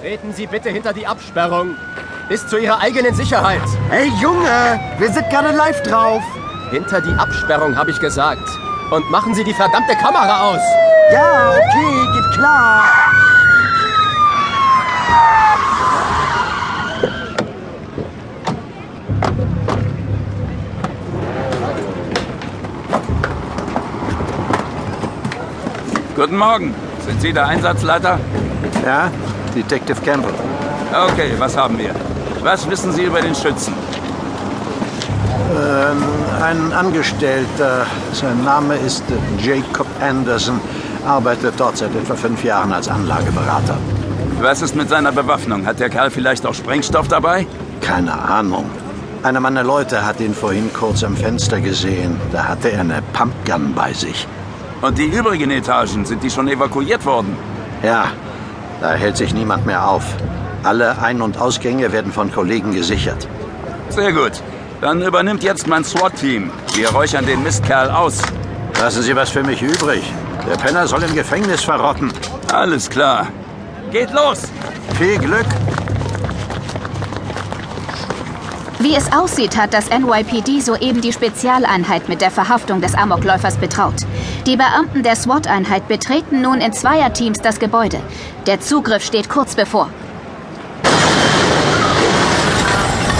Treten Sie bitte hinter die Absperrung. Bis zu Ihrer eigenen Sicherheit. Hey Junge, wir sind gerade live drauf. Hinter die Absperrung, habe ich gesagt. Und machen Sie die verdammte Kamera aus. Ja, okay, geht klar. Guten Morgen. Sind Sie der Einsatzleiter? Ja, Detective Campbell. Okay, was haben wir? Was wissen Sie über den Schützen? Ähm, ein Angestellter, sein Name ist Jacob Anderson, arbeitet dort seit etwa fünf Jahren als Anlageberater. Was ist mit seiner Bewaffnung? Hat der Kerl vielleicht auch Sprengstoff dabei? Keine Ahnung. Einer meiner Leute hat ihn vorhin kurz am Fenster gesehen. Da hatte er eine Pumpgun bei sich. Und die übrigen Etagen, sind die schon evakuiert worden? Ja, da hält sich niemand mehr auf. Alle Ein- und Ausgänge werden von Kollegen gesichert. Sehr gut. Dann übernimmt jetzt mein SWAT-Team. Wir räuchern den Mistkerl aus. Lassen Sie was für mich übrig. Der Penner soll im Gefängnis verrotten. Alles klar. Geht los! Viel Glück. Wie es aussieht, hat das NYPD soeben die Spezialeinheit mit der Verhaftung des Amokläufers betraut. Die Beamten der SWAT-Einheit betreten nun in Zweierteams das Gebäude. Der Zugriff steht kurz bevor.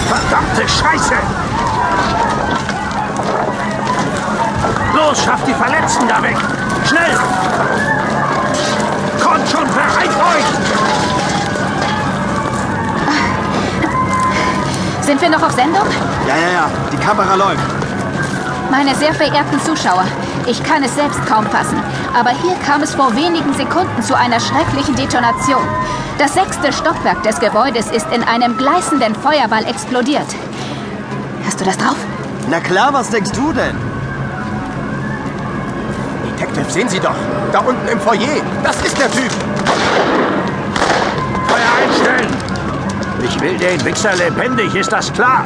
Verdammte Scheiße! Los, schafft die Verletzten da weg! Schnell! Sind wir noch auf Sendung? Ja, ja, ja, die Kamera läuft. Meine sehr verehrten Zuschauer, ich kann es selbst kaum fassen, aber hier kam es vor wenigen Sekunden zu einer schrecklichen Detonation. Das sechste Stockwerk des Gebäudes ist in einem gleißenden Feuerball explodiert. Hast du das drauf? Na klar, was denkst du denn? Detective, sehen Sie doch. Da unten im Foyer. Das ist der Typ. Ich will den Wichser lebendig, ist das klar?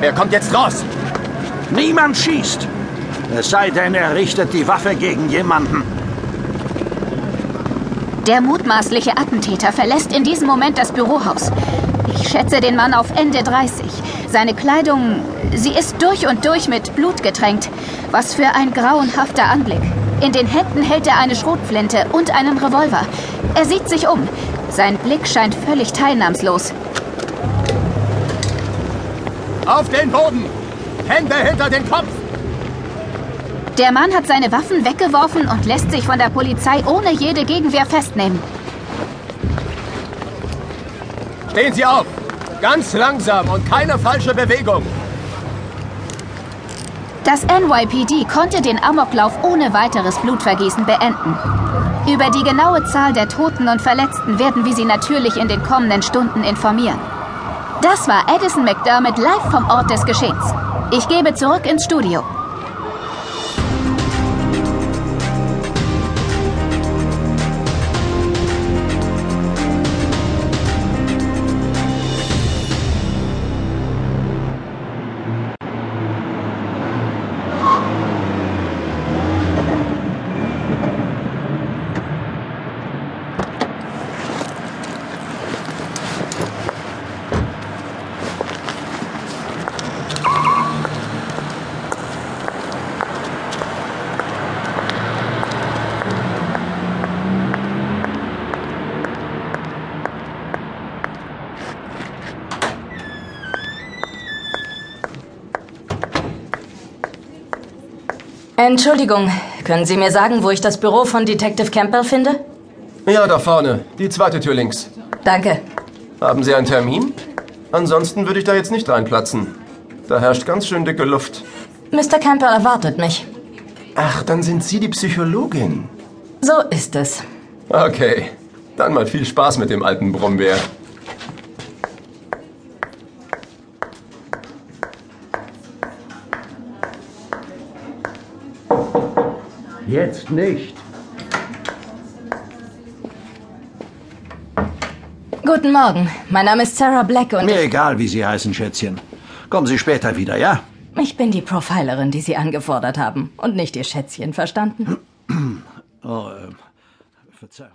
Er kommt jetzt raus. Niemand schießt. Es sei denn, er richtet die Waffe gegen jemanden. Der mutmaßliche Attentäter verlässt in diesem Moment das Bürohaus. Ich schätze den Mann auf Ende 30. Seine Kleidung, sie ist durch und durch mit Blut getränkt. Was für ein grauenhafter Anblick. In den Händen hält er eine Schrotflinte und einen Revolver. Er sieht sich um. Sein Blick scheint völlig teilnahmslos. Auf den Boden. Hände hinter den Kopf. Der Mann hat seine Waffen weggeworfen und lässt sich von der Polizei ohne jede Gegenwehr festnehmen. Stehen Sie auf. Ganz langsam und keine falsche Bewegung. Das NYPD konnte den Amoklauf ohne weiteres Blutvergießen beenden. Über die genaue Zahl der Toten und Verletzten werden wir Sie natürlich in den kommenden Stunden informieren. Das war Addison McDermott live vom Ort des Geschehens. Ich gebe zurück ins Studio. Entschuldigung, können Sie mir sagen, wo ich das Büro von Detective Campbell finde? Ja, da vorne. Die zweite Tür links. Danke. Haben Sie einen Termin? Ansonsten würde ich da jetzt nicht reinplatzen. Da herrscht ganz schön dicke Luft. Mr. Campbell erwartet mich. Ach, dann sind Sie die Psychologin. So ist es. Okay. Dann mal viel Spaß mit dem alten Brombeer. Jetzt nicht. Guten Morgen. Mein Name ist Sarah Black und Mir egal, wie Sie heißen, Schätzchen. Kommen Sie später wieder, ja? ich bin die Profilerin, die Sie angefordert haben. Und nicht Ihr Schätzchen, verstanden? Oh, äh, Verzeihung.